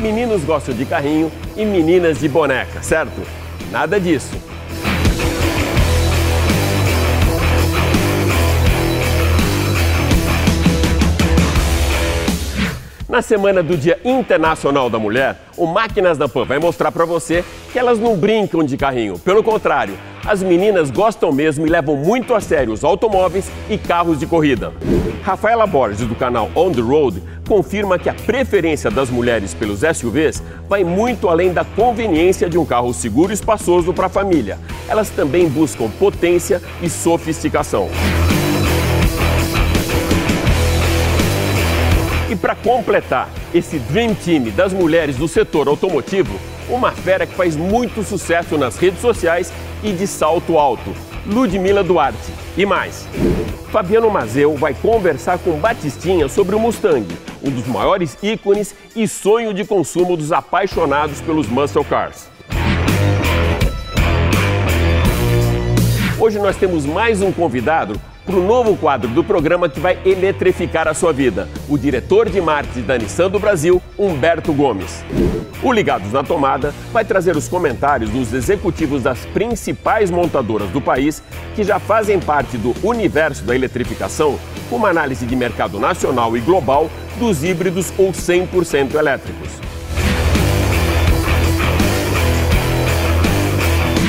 Meninos gostam de carrinho e meninas de boneca, certo? Nada disso. Na semana do Dia Internacional da Mulher, o Máquinas da Pan vai mostrar para você que elas não brincam de carrinho. Pelo contrário, as meninas gostam mesmo e levam muito a sério os automóveis e carros de corrida. Rafaela Borges, do canal On the Road, confirma que a preferência das mulheres pelos SUVs vai muito além da conveniência de um carro seguro e espaçoso para a família. Elas também buscam potência e sofisticação. E para completar esse Dream Team das mulheres do setor automotivo, uma fera que faz muito sucesso nas redes sociais e de salto alto, Ludmila Duarte. E mais, Fabiano Mazeu vai conversar com Batistinha sobre o Mustang, um dos maiores ícones e sonho de consumo dos apaixonados pelos muscle cars. Hoje nós temos mais um convidado para o novo quadro do programa que vai eletrificar a sua vida, o diretor de marketing da Nissan do Brasil, Humberto Gomes. O Ligados na Tomada vai trazer os comentários dos executivos das principais montadoras do país que já fazem parte do universo da eletrificação, com uma análise de mercado nacional e global dos híbridos ou 100% elétricos.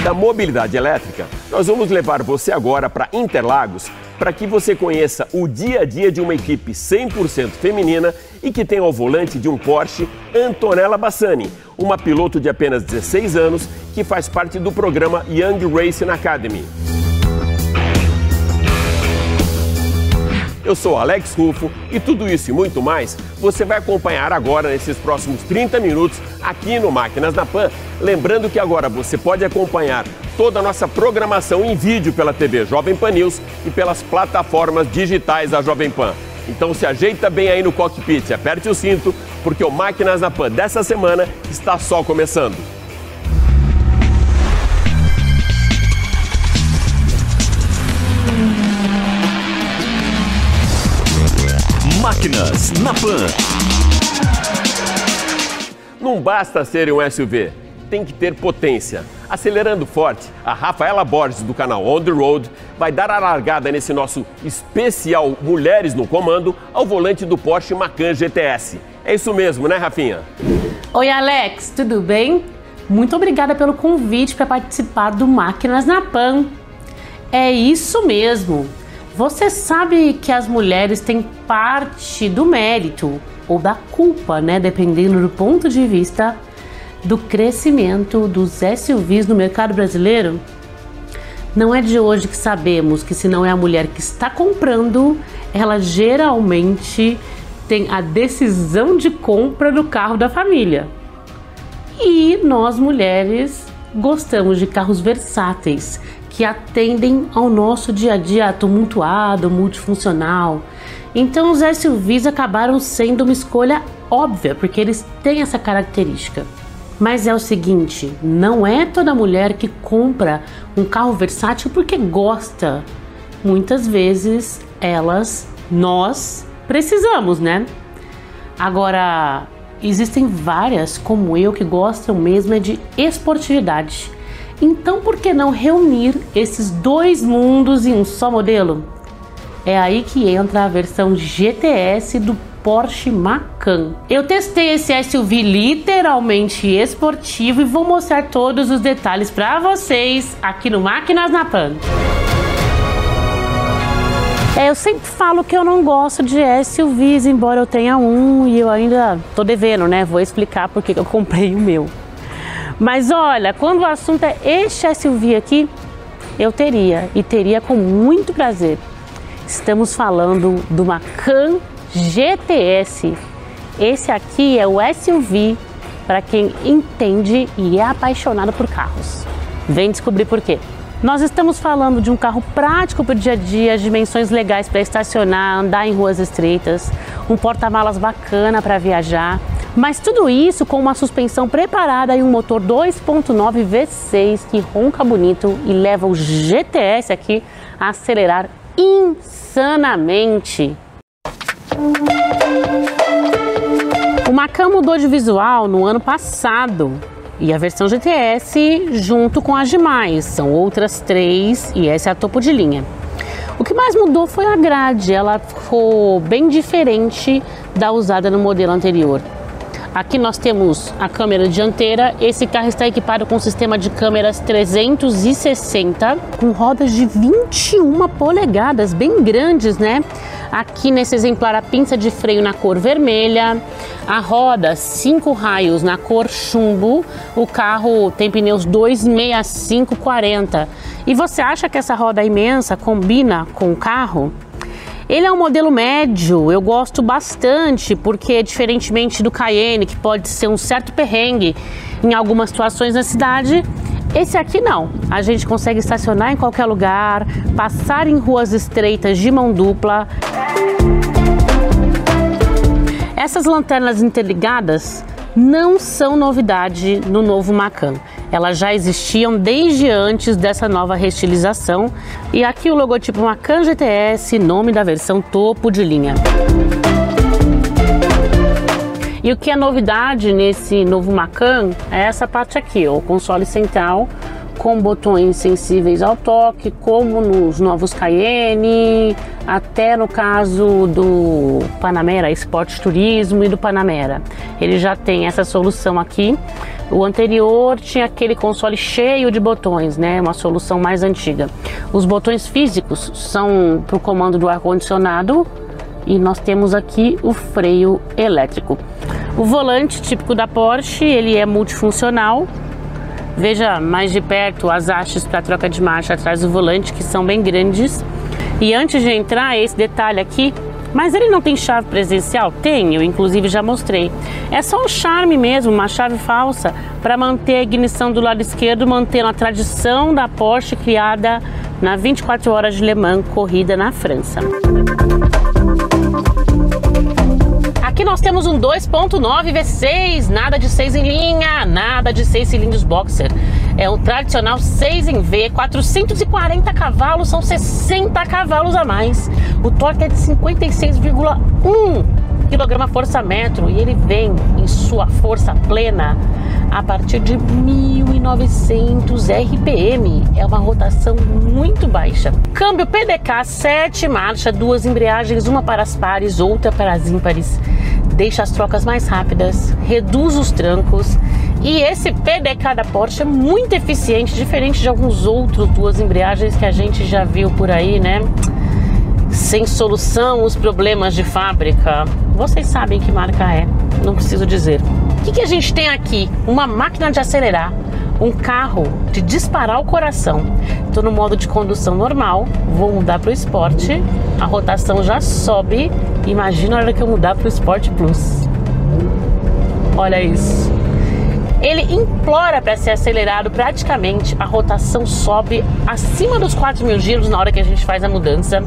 Da mobilidade elétrica, nós vamos levar você agora para Interlagos para que você conheça o dia a dia de uma equipe 100% feminina e que tem ao volante de um Porsche Antonella Bassani, uma piloto de apenas 16 anos que faz parte do programa Young Racing Academy. Eu sou Alex Rufo e tudo isso e muito mais você vai acompanhar agora nesses próximos 30 minutos aqui no Máquinas na Pan. Lembrando que agora você pode acompanhar toda a nossa programação em vídeo pela TV Jovem Pan News e pelas plataformas digitais da Jovem Pan. Então se ajeita bem aí no cockpit, aperte o cinto, porque o Máquinas na Pan dessa semana está só começando. Máquinas na Pan. Não basta ser um SUV, tem que ter potência. Acelerando forte, a Rafaela Borges do canal On The Road vai dar a largada nesse nosso especial Mulheres no Comando ao volante do Porsche Macan GTS. É isso mesmo, né, Rafinha? Oi, Alex, tudo bem? Muito obrigada pelo convite para participar do Máquinas na Pan. É isso mesmo. Você sabe que as mulheres têm parte do mérito ou da culpa, né, dependendo do ponto de vista do crescimento dos SUVs no mercado brasileiro? Não é de hoje que sabemos que se não é a mulher que está comprando, ela geralmente tem a decisão de compra do carro da família. E nós mulheres gostamos de carros versáteis que atendem ao nosso dia a dia tumultuado, multifuncional. Então os SUVs acabaram sendo uma escolha óbvia, porque eles têm essa característica. Mas é o seguinte, não é toda mulher que compra um carro versátil porque gosta. Muitas vezes elas, nós, precisamos, né? Agora, existem várias, como eu, que gostam mesmo é de esportividade. Então, por que não reunir esses dois mundos em um só modelo? É aí que entra a versão GTS do Porsche Macan. Eu testei esse SUV literalmente esportivo e vou mostrar todos os detalhes para vocês aqui no Máquinas na Pan. É, eu sempre falo que eu não gosto de SUVs, embora eu tenha um e eu ainda tô devendo, né? Vou explicar porque eu comprei o meu. Mas olha, quando o assunto é este SUV aqui, eu teria e teria com muito prazer. Estamos falando do Macan GTS. Esse aqui é o SUV para quem entende e é apaixonado por carros. Vem descobrir por quê. Nós estamos falando de um carro prático para o dia a dia, dimensões legais para estacionar, andar em ruas estreitas, um porta-malas bacana para viajar, mas tudo isso com uma suspensão preparada e um motor 2.9 V6 que ronca bonito e leva o GTS aqui a acelerar insanamente. Macan mudou de visual no ano passado e a versão GTS junto com as demais. São outras três e essa é a topo de linha. O que mais mudou foi a grade, ela ficou bem diferente da usada no modelo anterior. Aqui nós temos a câmera dianteira. Esse carro está equipado com um sistema de câmeras 360 com rodas de 21 polegadas, bem grandes, né? Aqui nesse exemplar a pinça de freio na cor vermelha, a roda cinco raios na cor chumbo. O carro tem pneus 26540. E você acha que essa roda imensa combina com o carro? Ele é um modelo médio, eu gosto bastante, porque diferentemente do Cayenne, que pode ser um certo perrengue em algumas situações na cidade, esse aqui não. A gente consegue estacionar em qualquer lugar, passar em ruas estreitas de mão dupla. Essas lanternas interligadas não são novidade no novo Macan. Elas já existiam desde antes dessa nova restilização. E aqui o logotipo Macan GTS, nome da versão topo de linha. E o que é novidade nesse novo Macan é essa parte aqui, o console central com botões sensíveis ao toque, como nos novos Cayenne, até no caso do Panamera Sport Turismo e do Panamera. Ele já tem essa solução aqui. O anterior tinha aquele console cheio de botões, né? Uma solução mais antiga. Os botões físicos são para o comando do ar-condicionado e nós temos aqui o freio elétrico. O volante típico da Porsche, ele é multifuncional. Veja mais de perto as hastes para troca de marcha atrás do volante, que são bem grandes. E antes de entrar, esse detalhe aqui, mas ele não tem chave presencial? Tem, eu inclusive já mostrei. É só um charme mesmo, uma chave falsa, para manter a ignição do lado esquerdo, mantendo a tradição da Porsche criada na 24 Horas de Le Mans, corrida na França. Aqui nós temos um 2.9 V6, nada de 6 em linha, nada de 6 cilindros boxer. É um tradicional 6 em V, 440 cavalos, são 60 cavalos a mais. O torque é de 56,1 kgfm e ele vem em sua força plena a partir de 1900 RPM. É uma rotação muito baixa. Câmbio PDK 7 marcha, duas embreagens, uma para as pares, outra para as ímpares. Deixa as trocas mais rápidas, reduz os trancos. E esse PDK da Porsche é muito eficiente, diferente de alguns outros duas embreagens que a gente já viu por aí, né? Sem solução os problemas de fábrica. Vocês sabem que marca é, não preciso dizer. O que, que a gente tem aqui? Uma máquina de acelerar, um carro de disparar o coração. Estou no modo de condução normal, vou mudar para o esporte, a rotação já sobe. Imagina a hora que eu mudar para o Sport Plus. Olha isso. Ele implora para ser acelerado praticamente, a rotação sobe acima dos 4 mil giros na hora que a gente faz a mudança.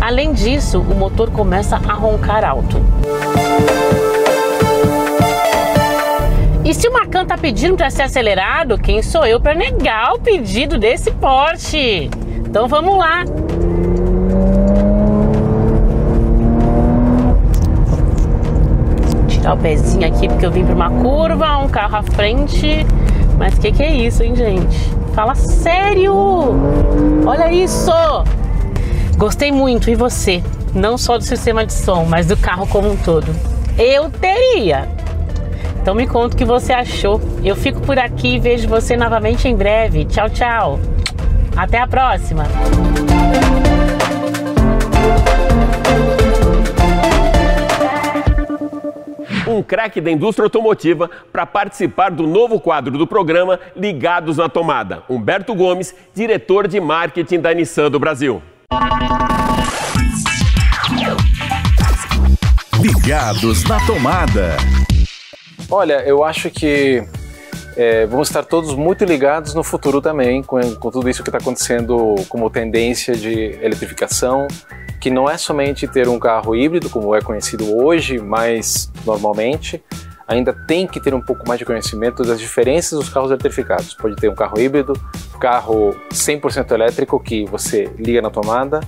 Além disso, o motor começa a roncar alto. E se o Macan tá pedindo para ser acelerado, quem sou eu para negar o pedido desse porte? Então vamos lá. Tirar o pezinho aqui porque eu vim para uma curva, um carro à frente. Mas que que é isso, hein, gente? Fala sério! Olha isso! Gostei muito, e você? Não só do sistema de som, mas do carro como um todo. Eu teria então me conta o que você achou. Eu fico por aqui e vejo você novamente em breve. Tchau, tchau. Até a próxima. Um craque da indústria automotiva para participar do novo quadro do programa Ligados na Tomada. Humberto Gomes, diretor de marketing da Nissan do Brasil. Ligados na Tomada. Olha, eu acho que é, vamos estar todos muito ligados no futuro também, com, com tudo isso que está acontecendo como tendência de eletrificação, que não é somente ter um carro híbrido, como é conhecido hoje, mas normalmente, ainda tem que ter um pouco mais de conhecimento das diferenças dos carros eletrificados. Pode ter um carro híbrido, carro 100% elétrico que você liga na tomada,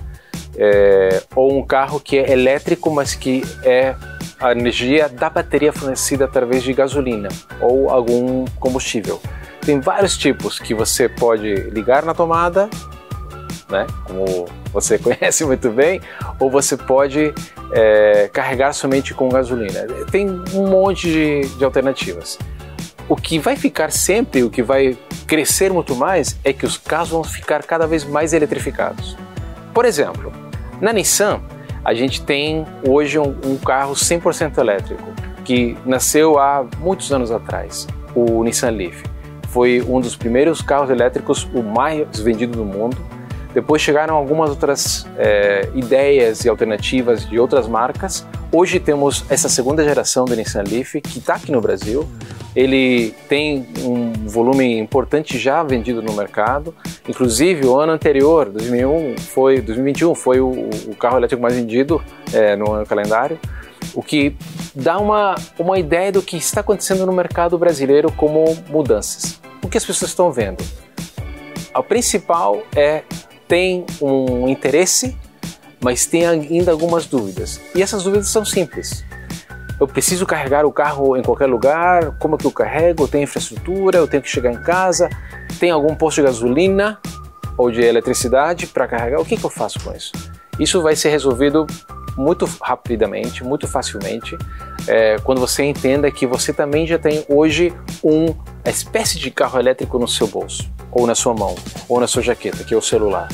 é, ou um carro que é elétrico, mas que é a energia da bateria fornecida através de gasolina ou algum combustível. Tem vários tipos que você pode ligar na tomada, né, como você conhece muito bem, ou você pode é, carregar somente com gasolina. Tem um monte de, de alternativas. O que vai ficar sempre, o que vai crescer muito mais, é que os carros vão ficar cada vez mais eletrificados. Por exemplo, na Nissan, a gente tem hoje um, um carro 100% elétrico, que nasceu há muitos anos atrás, o Nissan Leaf. Foi um dos primeiros carros elétricos, o mais vendido do mundo. Depois chegaram algumas outras é, ideias e alternativas de outras marcas. Hoje temos essa segunda geração do Nissan Leaf, que está aqui no Brasil. Ele tem um volume importante já vendido no mercado. Inclusive, o ano anterior, 2001, foi, 2021, foi o, o carro elétrico mais vendido é, no ano calendário. O que dá uma, uma ideia do que está acontecendo no mercado brasileiro como mudanças. O que as pessoas estão vendo? O principal é tem um interesse, mas tem ainda algumas dúvidas. E essas dúvidas são simples. Eu preciso carregar o carro em qualquer lugar, como é que eu carrego, tem infraestrutura, eu tenho que chegar em casa, tem algum posto de gasolina ou de eletricidade para carregar, o que, que eu faço com isso? Isso vai ser resolvido muito rapidamente, muito facilmente, é, quando você entenda que você também já tem hoje uma espécie de carro elétrico no seu bolso, ou na sua mão, ou na sua jaqueta, que é o celular.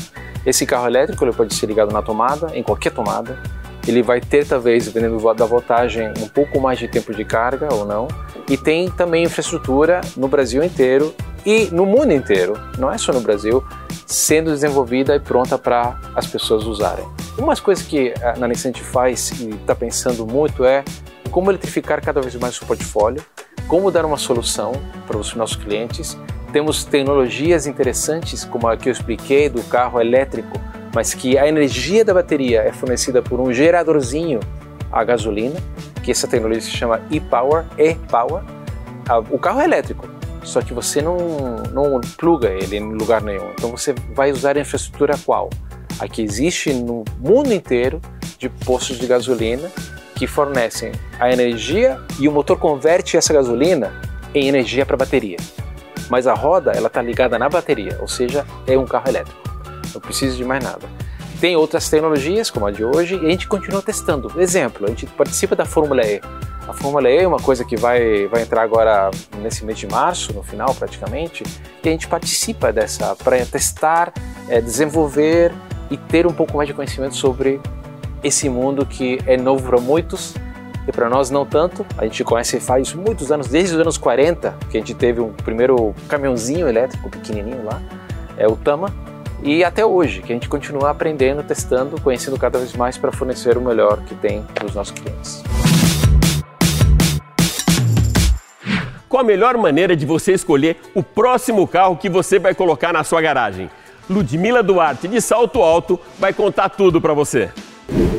Esse carro elétrico ele pode ser ligado na tomada, em qualquer tomada, ele vai ter talvez, dependendo da voltagem, um pouco mais de tempo de carga ou não. E tem também infraestrutura no Brasil inteiro e no mundo inteiro, não é só no Brasil, sendo desenvolvida e pronta para as pessoas usarem. Umas coisas que a Nanissan faz e está pensando muito é como eletrificar cada vez mais o portfólio, como dar uma solução para os nossos clientes. Temos tecnologias interessantes, como a que eu expliquei, do carro elétrico, mas que a energia da bateria é fornecida por um geradorzinho a gasolina, que essa tecnologia se chama e-power, e-power. O carro é elétrico, só que você não, não pluga ele em lugar nenhum. Então você vai usar a infraestrutura qual? A que existe no mundo inteiro de postos de gasolina que fornecem a energia e o motor converte essa gasolina em energia para a bateria. Mas a roda ela está ligada na bateria, ou seja, é um carro elétrico não precisa de mais nada. Tem outras tecnologias, como a de hoje, e a gente continua testando. Exemplo, a gente participa da Fórmula E. A Fórmula E é uma coisa que vai, vai entrar agora nesse mês de março, no final praticamente, e a gente participa dessa para testar, é, desenvolver e ter um pouco mais de conhecimento sobre esse mundo que é novo para muitos e para nós não tanto. A gente conhece faz muitos anos, desde os anos 40, que a gente teve um primeiro caminhãozinho elétrico pequenininho lá, é o Tama, e até hoje, que a gente continua aprendendo, testando, conhecendo cada vez mais para fornecer o melhor que tem para os nossos clientes. Qual a melhor maneira de você escolher o próximo carro que você vai colocar na sua garagem? Ludmila Duarte, de Salto Alto, vai contar tudo para você.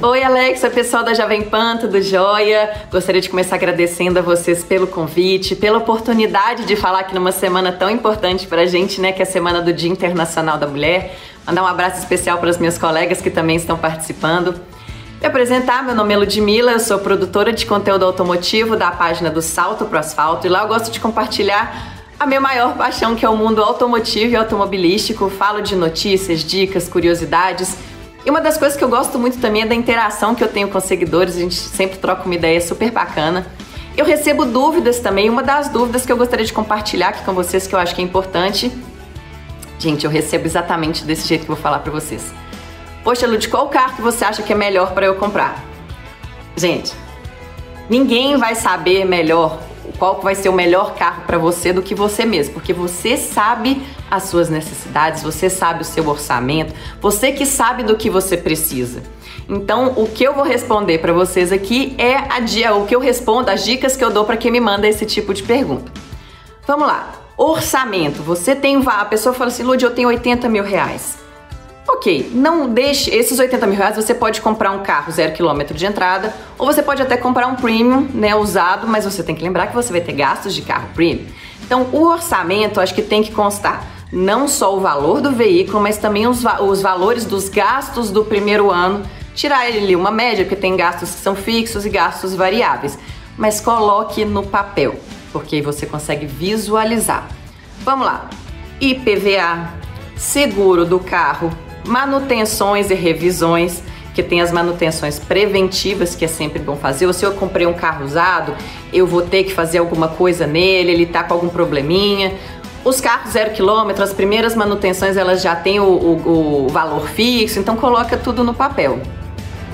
Oi, Alexa, pessoal da Jovem Pan, tudo jóia? Gostaria de começar agradecendo a vocês pelo convite, pela oportunidade de falar aqui numa semana tão importante para a gente, né, que é a Semana do Dia Internacional da Mulher. Mandar um abraço especial para as minhas colegas que também estão participando. Me apresentar, meu nome é Ludmilla, eu sou produtora de conteúdo automotivo da página do Salto pro Asfalto e lá eu gosto de compartilhar a minha maior paixão, que é o mundo automotivo e automobilístico. Falo de notícias, dicas, curiosidades e uma das coisas que eu gosto muito também é da interação que eu tenho com os seguidores, a gente sempre troca uma ideia super bacana. Eu recebo dúvidas também, uma das dúvidas que eu gostaria de compartilhar aqui com vocês, que eu acho que é importante. Gente, eu recebo exatamente desse jeito que eu vou falar para vocês. Poxa, Lud, qual carro que você acha que é melhor para eu comprar? Gente, ninguém vai saber melhor qual vai ser o melhor carro para você do que você mesmo, porque você sabe as suas necessidades, você sabe o seu orçamento, você que sabe do que você precisa. Então, o que eu vou responder para vocês aqui é a o que eu respondo, as dicas que eu dou para quem me manda esse tipo de pergunta. Vamos lá. Orçamento. Você tem a pessoa fala assim, Lud, eu tenho 80 mil reais. Ok, não deixe esses 80 mil reais. Você pode comprar um carro zero quilômetro de entrada, ou você pode até comprar um premium, né, usado, mas você tem que lembrar que você vai ter gastos de carro premium. Então, o orçamento acho que tem que constar não só o valor do veículo, mas também os, os valores dos gastos do primeiro ano tirar ali uma média, porque tem gastos que são fixos e gastos variáveis. Mas coloque no papel, porque aí você consegue visualizar. Vamos lá. IPVA, seguro do carro, manutenções e revisões, que tem as manutenções preventivas, que é sempre bom fazer. Ou se eu comprei um carro usado, eu vou ter que fazer alguma coisa nele, ele tá com algum probleminha. Os carros zero quilômetro, as primeiras manutenções, elas já têm o, o, o valor fixo, então coloca tudo no papel.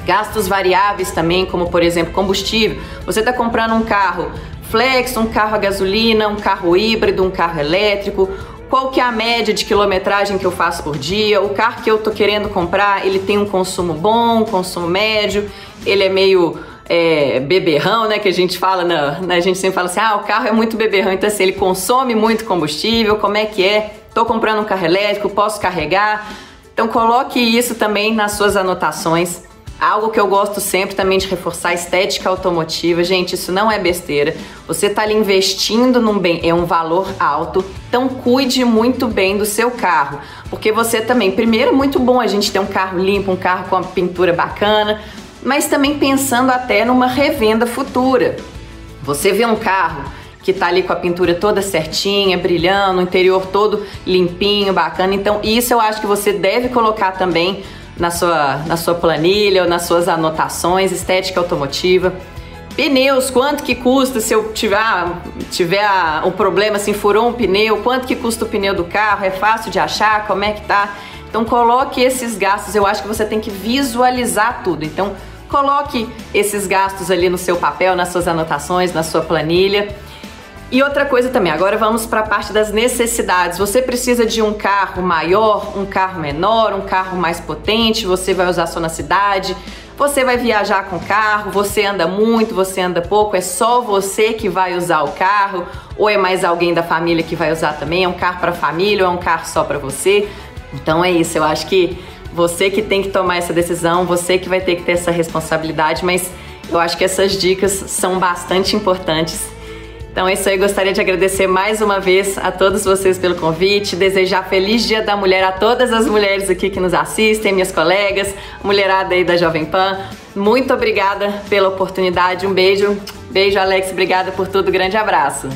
Gastos variáveis também, como por exemplo combustível. Você está comprando um carro flex, um carro a gasolina, um carro híbrido, um carro elétrico, qual que é a média de quilometragem que eu faço por dia, o carro que eu tô querendo comprar, ele tem um consumo bom, um consumo médio, ele é meio é, beberrão, né, que a gente fala, na, na, a gente sempre fala assim, ah, o carro é muito beberrão, então assim, ele consome muito combustível, como é que é? Tô comprando um carro elétrico, posso carregar? Então coloque isso também nas suas anotações. Algo que eu gosto sempre também de reforçar, estética automotiva. Gente, isso não é besteira. Você está ali investindo num bem, é um valor alto. Então cuide muito bem do seu carro. Porque você também, primeiro, é muito bom a gente ter um carro limpo, um carro com uma pintura bacana, mas também pensando até numa revenda futura. Você vê um carro que tá ali com a pintura toda certinha, brilhando, o interior todo limpinho, bacana. Então, isso eu acho que você deve colocar também na sua, na sua planilha ou nas suas anotações, estética automotiva. Pneus, quanto que custa se eu tiver, tiver um problema, assim, furou um pneu, quanto que custa o pneu do carro, é fácil de achar, como é que tá? Então coloque esses gastos, eu acho que você tem que visualizar tudo. Então coloque esses gastos ali no seu papel, nas suas anotações, na sua planilha. E outra coisa também, agora vamos para a parte das necessidades. Você precisa de um carro maior, um carro menor, um carro mais potente, você vai usar só na cidade, você vai viajar com carro, você anda muito, você anda pouco, é só você que vai usar o carro, ou é mais alguém da família que vai usar também? É um carro para família ou é um carro só para você? Então é isso, eu acho que você que tem que tomar essa decisão, você que vai ter que ter essa responsabilidade, mas eu acho que essas dicas são bastante importantes então é isso aí, gostaria de agradecer mais uma vez a todos vocês pelo convite, desejar feliz Dia da Mulher a todas as mulheres aqui que nos assistem, minhas colegas, mulherada aí da Jovem Pan. Muito obrigada pela oportunidade, um beijo. Beijo, Alex, obrigada por tudo, grande abraço.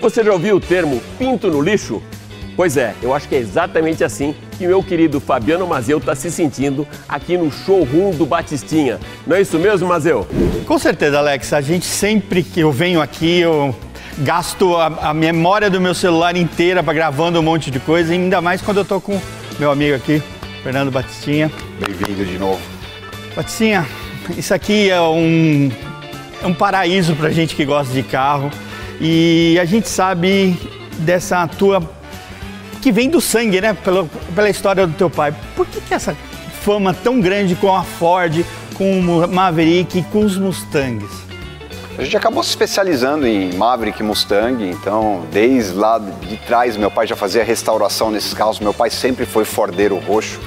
Você já ouviu o termo pinto no lixo? Pois é, eu acho que é exatamente assim que meu querido Fabiano Mazeu está se sentindo aqui no showroom do Batistinha. Não é isso mesmo, Mazeu? Com certeza, Alex. A gente sempre que eu venho aqui, eu gasto a, a memória do meu celular inteira para gravando um monte de coisa, ainda mais quando eu tô com meu amigo aqui, Fernando Batistinha. Bem-vindo de novo. Batistinha, isso aqui é um, é um paraíso para gente que gosta de carro e a gente sabe dessa tua que vem do sangue, né? Pela, pela história do teu pai. Por que, que essa fama tão grande com a Ford, com o Maverick e com os Mustangs? A gente acabou se especializando em Maverick e Mustang, então desde lá de trás meu pai já fazia restauração nesses carros, meu pai sempre foi fordeiro roxo,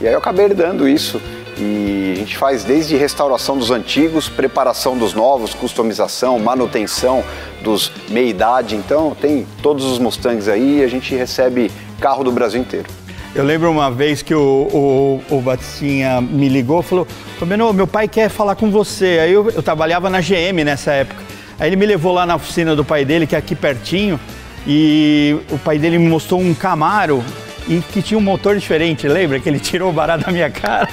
e aí eu acabei herdando isso e a gente faz desde restauração dos antigos, preparação dos novos, customização, manutenção dos meia-idade. Então tem todos os Mustangs aí e a gente recebe carro do Brasil inteiro. Eu lembro uma vez que o, o, o Batistinha me ligou e falou: Fabiano, meu pai quer falar com você. Aí eu, eu trabalhava na GM nessa época. Aí ele me levou lá na oficina do pai dele, que é aqui pertinho, e o pai dele me mostrou um Camaro e que tinha um motor diferente, lembra? Que ele tirou o barato da minha cara.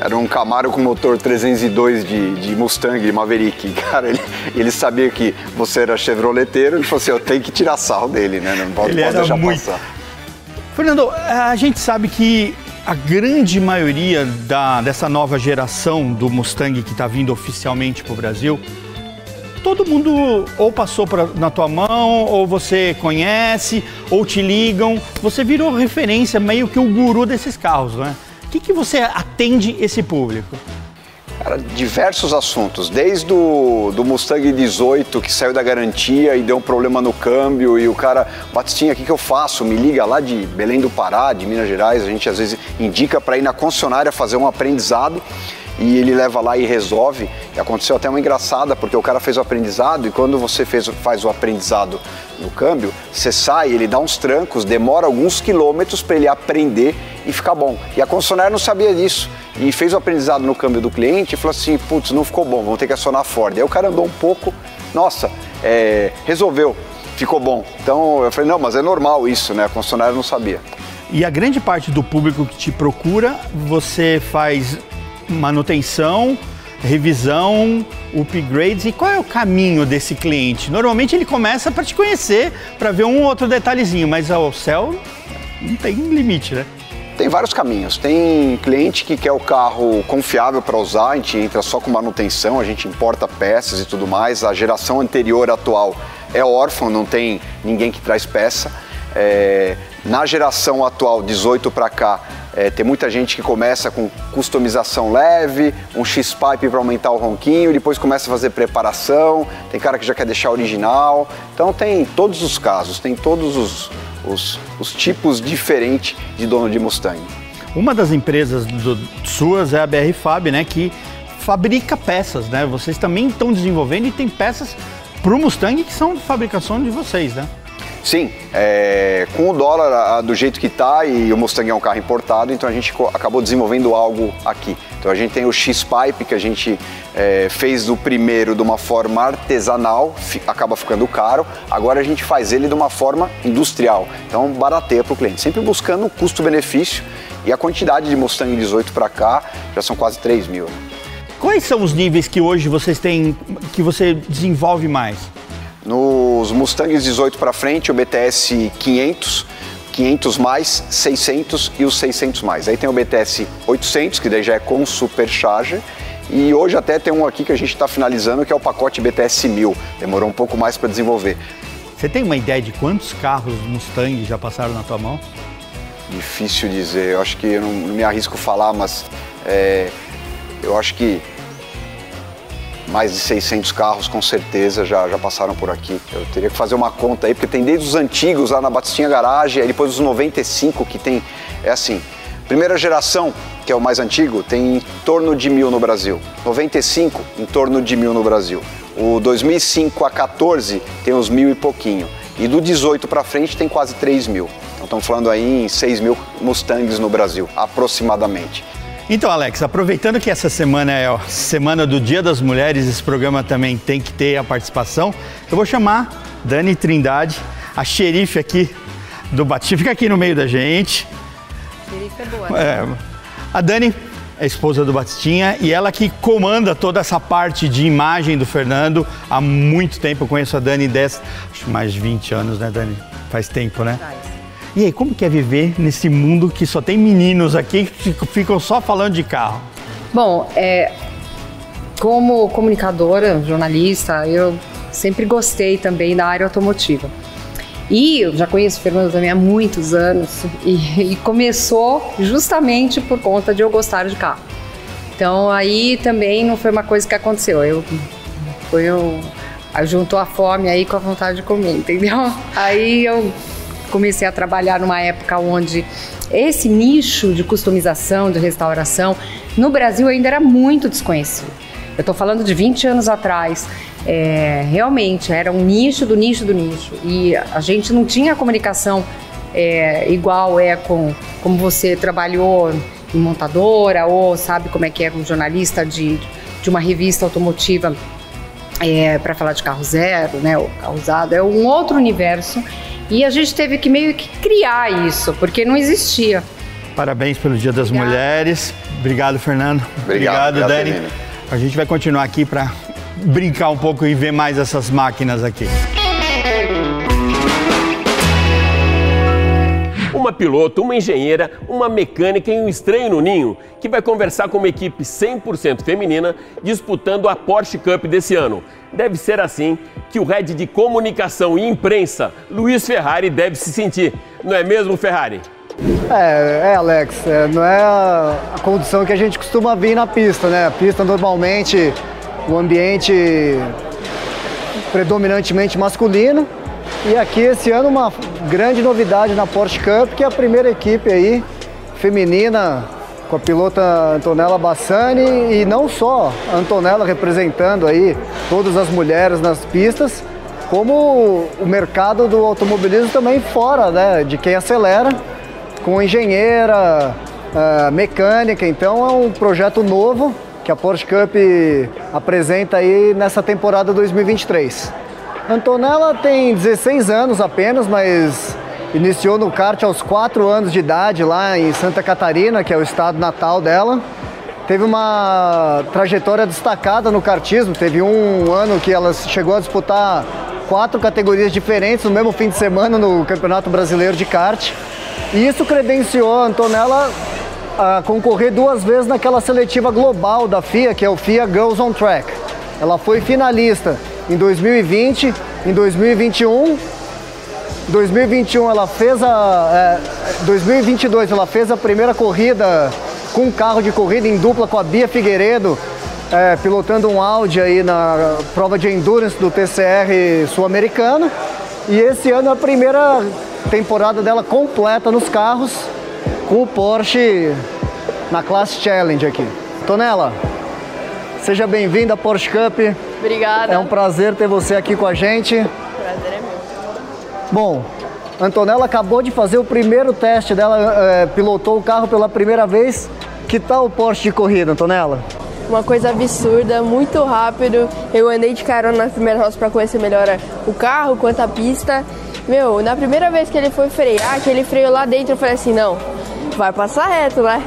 Era um Camaro com motor 302 de, de Mustang, de Maverick. Cara, ele, ele sabia que você era chevroleteiro, ele falou assim, eu tenho que tirar sarro dele, né? Não pode, ele pode deixar muito... passar. Fernando, a gente sabe que a grande maioria da, dessa nova geração do Mustang que está vindo oficialmente para o Brasil, todo mundo ou passou pra, na tua mão, ou você conhece, ou te ligam. Você virou referência, meio que o guru desses carros, né? Que, que você atende esse público? Cara, diversos assuntos, desde o do Mustang 18 que saiu da garantia e deu um problema no câmbio e o cara, Batistinha, o que, que eu faço? Me liga lá de Belém do Pará, de Minas Gerais, a gente às vezes indica para ir na concessionária fazer um aprendizado e ele leva lá e resolve. E aconteceu até uma engraçada, porque o cara fez o aprendizado e quando você fez, faz o aprendizado no câmbio, você sai, ele dá uns trancos, demora alguns quilômetros para ele aprender e ficar bom. E a concessionária não sabia disso e fez o aprendizado no câmbio do cliente e falou assim: putz, não ficou bom, vamos ter que acionar a Ford. Aí o cara andou um pouco, nossa, é, resolveu, ficou bom. Então eu falei: não, mas é normal isso, né? A concessionária não sabia. E a grande parte do público que te procura, você faz manutenção, revisão, upgrades. E qual é o caminho desse cliente? Normalmente ele começa para te conhecer, para ver um outro detalhezinho, mas ao céu não tem limite, né? Tem vários caminhos. Tem cliente que quer o carro confiável para usar, a gente entra só com manutenção, a gente importa peças e tudo mais. A geração anterior atual é órfã, não tem ninguém que traz peça. É, na geração atual, 18 para cá, é, tem muita gente que começa com customização leve, um X-Pipe para aumentar o ronquinho, depois começa a fazer preparação, tem cara que já quer deixar original. Então tem todos os casos, tem todos os, os, os tipos diferentes de dono de Mustang. Uma das empresas do, suas é a BR Fab, né, que fabrica peças, né? Vocês também estão desenvolvendo e tem peças para o Mustang que são de fabricação de vocês, né? Sim, é, com o dólar a, do jeito que está e o Mustang é um carro importado, então a gente acabou desenvolvendo algo aqui. Então a gente tem o X-Pipe que a gente é, fez o primeiro de uma forma artesanal, acaba ficando caro. Agora a gente faz ele de uma forma industrial, então barateia para o cliente, sempre buscando o custo-benefício e a quantidade de Mustang 18 para cá já são quase 3 mil. Quais são os níveis que hoje vocês têm, que você desenvolve mais? Nos Mustangs 18 para frente, o BTS 500, 500 mais, 600 e os 600 mais. Aí tem o BTS 800, que daí já é com supercharger. E hoje até tem um aqui que a gente está finalizando, que é o pacote BTS 1000. Demorou um pouco mais para desenvolver. Você tem uma ideia de quantos carros Mustang já passaram na tua mão? Difícil dizer. Eu acho que eu não, não me arrisco falar, mas é, eu acho que mais de 600 carros com certeza já, já passaram por aqui. Eu teria que fazer uma conta aí, porque tem desde os antigos lá na Batistinha Garagem, aí depois os 95 que tem, é assim, primeira geração, que é o mais antigo, tem em torno de mil no Brasil. 95, em torno de mil no Brasil. O 2005 a 14 tem uns mil e pouquinho. E do 18 para frente tem quase 3 mil. Então estamos falando aí em 6 mil Mustangs no Brasil, aproximadamente. Então, Alex, aproveitando que essa semana é a semana do Dia das Mulheres, esse programa também tem que ter a participação. Eu vou chamar Dani Trindade, a xerife aqui do Batistinha. Fica aqui no meio da gente. Xerife é boa. Né? É, a Dani é esposa do Batistinha e ela que comanda toda essa parte de imagem do Fernando há muito tempo. Eu conheço a Dani desde acho mais de 20 anos, né, Dani? Faz tempo, né? Faz. E aí, como que é viver nesse mundo que só tem meninos aqui que ficam só falando de carro? Bom, é, como comunicadora, jornalista, eu sempre gostei também da área automotiva. E eu já conheço o Fernando também há muitos anos e, e começou justamente por conta de eu gostar de carro. Então aí também não foi uma coisa que aconteceu. Eu foi eu juntou a fome aí com a vontade de comer, entendeu? Aí eu comecei a trabalhar numa época onde esse nicho de customização, de restauração, no Brasil ainda era muito desconhecido. Eu estou falando de 20 anos atrás. É, realmente era um nicho do nicho do nicho. E a gente não tinha comunicação é, igual é com como você trabalhou em montadora ou sabe como é que é como jornalista de, de uma revista automotiva é, para falar de carro zero, né, ou carro usado. É um outro universo e a gente teve que meio que criar isso, porque não existia. Parabéns pelo Dia das Obrigada. Mulheres. Obrigado, Fernando. Obrigado, obrigado Dani. Dani. A gente vai continuar aqui para brincar um pouco e ver mais essas máquinas aqui. Uma piloto, uma engenheira, uma mecânica e um estranho no ninho, que vai conversar com uma equipe 100% feminina disputando a Porsche Cup desse ano. Deve ser assim que o head de comunicação e imprensa, Luiz Ferrari, deve se sentir. Não é mesmo, Ferrari? É, é Alex, é, não é a, condição que a gente costuma vir na pista, né? A pista normalmente, o ambiente predominantemente masculino, e aqui esse ano uma grande novidade na Porsche Cup, que é a primeira equipe aí feminina com a pilota Antonella Bassani e não só Antonella representando aí todas as mulheres nas pistas, como o mercado do automobilismo também fora, né, de quem acelera, com engenheira, uh, mecânica. Então é um projeto novo que a Porsche Cup apresenta aí nessa temporada 2023. Antonella tem 16 anos apenas, mas iniciou no kart aos 4 anos de idade lá em Santa Catarina, que é o estado natal dela. Teve uma trajetória destacada no kartismo, teve um ano que ela chegou a disputar quatro categorias diferentes no mesmo fim de semana no Campeonato Brasileiro de Kart. E isso credenciou a Antonella a concorrer duas vezes naquela seletiva global da FIA, que é o FIA Girls on Track. Ela foi finalista em 2020, em 2021. 2021 ela fez a. É, 2022 ela fez a primeira corrida com carro de corrida em dupla com a Bia Figueiredo, é, pilotando um Audi aí na prova de endurance do TCR sul-americano. E esse ano é a primeira temporada dela completa nos carros com o Porsche na Class Challenge aqui. Tonela, seja bem-vinda à Porsche Cup. Obrigada. É um prazer ter você aqui com a gente. Prazer é meu. Bom, Antonella acabou de fazer o primeiro teste dela, é, pilotou o carro pela primeira vez. Que tal o Porsche de corrida, Antonella? Uma coisa absurda, muito rápido. Eu andei de carona na primeira roça para conhecer melhor o carro, quanto a pista. Meu, na primeira vez que ele foi frear, que ele freou lá dentro, eu falei assim, não, vai passar reto, né?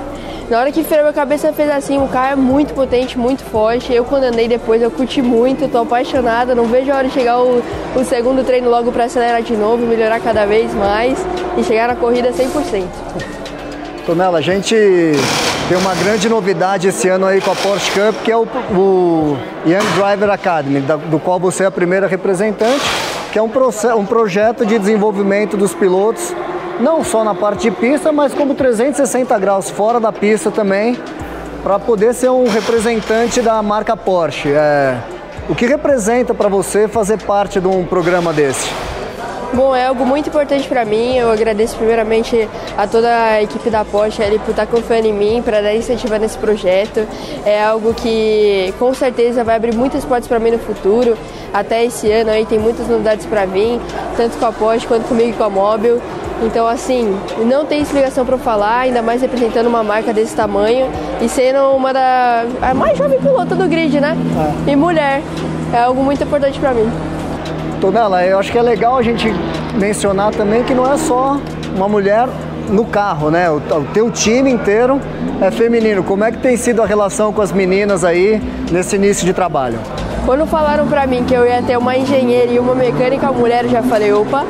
Na hora que freou, minha cabeça fez assim, o carro é muito potente, muito forte. Eu quando andei depois, eu curti muito, tô apaixonada, não vejo a hora de chegar o, o segundo treino logo para acelerar de novo, melhorar cada vez mais e chegar na corrida 100%. Tonela, a gente tem uma grande novidade esse ano aí com a Porsche Cup, que é o, o Young Driver Academy, da, do qual você é a primeira representante, que é um, um projeto de desenvolvimento dos pilotos não só na parte de pista, mas como 360 graus fora da pista também, para poder ser um representante da marca Porsche. É, o que representa para você fazer parte de um programa desse? Bom, é algo muito importante para mim. Eu agradeço primeiramente a toda a equipe da Porsche ali por estar tá confiando em mim, para dar incentivo nesse projeto. É algo que com certeza vai abrir muitas portas para mim no futuro. Até esse ano aí tem muitas novidades para vir, tanto com a Porsche quanto comigo e com a Móvel. Então, assim, não tem explicação para falar, ainda mais representando uma marca desse tamanho e sendo uma da a mais jovem pilota do grid, né? É. E mulher. É algo muito importante para mim. Tonela, eu acho que é legal a gente mencionar também que não é só uma mulher no carro, né? O, o teu time inteiro é feminino. Como é que tem sido a relação com as meninas aí nesse início de trabalho? Quando falaram para mim que eu ia ter uma engenheira e uma mecânica mulher, eu já falei, opa,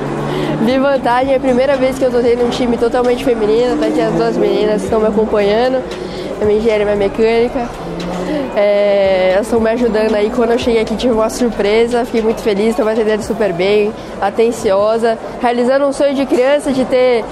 vi vantagem. É a primeira vez que eu tô tendo um time totalmente feminino, tá aqui as duas meninas estão me acompanhando, a minha engenheira e minha mecânica. É, elas estão me ajudando aí. Quando eu cheguei aqui tive uma surpresa, fiquei muito feliz, estão me atendendo super bem, atenciosa, realizando um sonho de criança de ter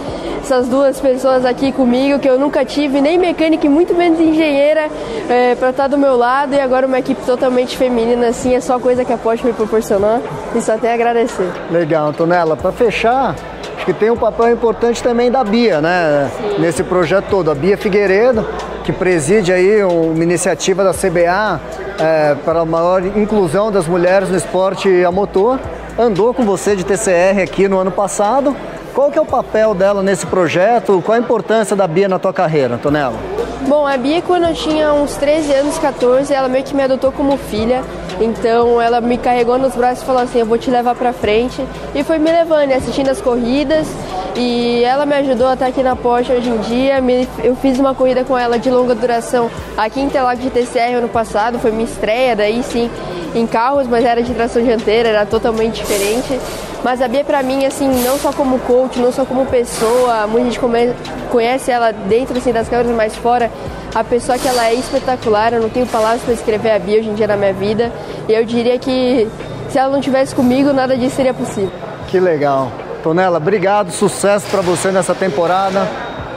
essas duas pessoas aqui comigo que eu nunca tive, nem mecânica e muito menos engenheira é, para estar do meu lado e agora uma equipe totalmente feminina assim, é só coisa que a Porsche me proporcionou e só tenho a agradecer. Legal, Antonella. Para fechar, acho que tem um papel importante também da Bia, né? Sim. Nesse projeto todo. A Bia Figueiredo, que preside aí uma iniciativa da CBA é, para a maior inclusão das mulheres no esporte a motor. Andou com você de TCR aqui no ano passado. Qual que é o papel dela nesse projeto? Qual a importância da Bia na tua carreira, Antonella? Bom, a Bia, quando eu tinha uns 13 anos, 14, ela meio que me adotou como filha. Então ela me carregou nos braços e falou assim: Eu vou te levar pra frente. E foi me levando, assistindo as corridas. E ela me ajudou a estar aqui na Porsche hoje em dia. Eu fiz uma corrida com ela de longa duração aqui em Interlagos de TCR ano passado. Foi minha estreia, daí sim, em carros, mas era de tração dianteira, era totalmente diferente. Mas a Bia, pra mim, assim, não só como coach, não só como pessoa, muita gente conhece ela dentro assim, das câmeras, mas fora, a pessoa que ela é espetacular. Eu não tenho palavras para escrever a Bia hoje em dia na minha vida. E eu diria que se ela não tivesse comigo, nada disso seria possível. Que legal. Tonela, obrigado, sucesso para você nessa temporada.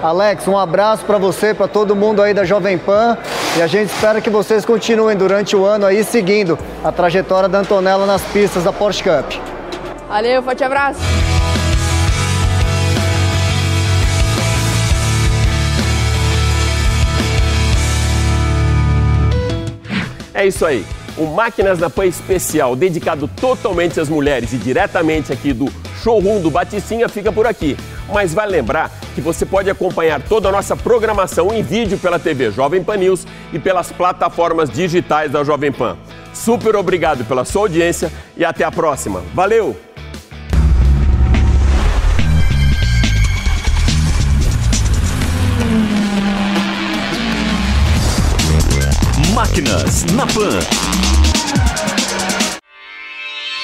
Alex, um abraço para você, para todo mundo aí da Jovem Pan. E a gente espera que vocês continuem durante o ano aí seguindo a trajetória da Antonella nas pistas da Porsche Cup. Valeu, forte abraço! É isso aí. O Máquinas na Pan especial, dedicado totalmente às mulheres e diretamente aqui do showroom do Baticinha, fica por aqui. Mas vai lembrar que você pode acompanhar toda a nossa programação em vídeo pela TV Jovem Pan News e pelas plataformas digitais da Jovem Pan. Super obrigado pela sua audiência e até a próxima. Valeu! Máquinas na Pan.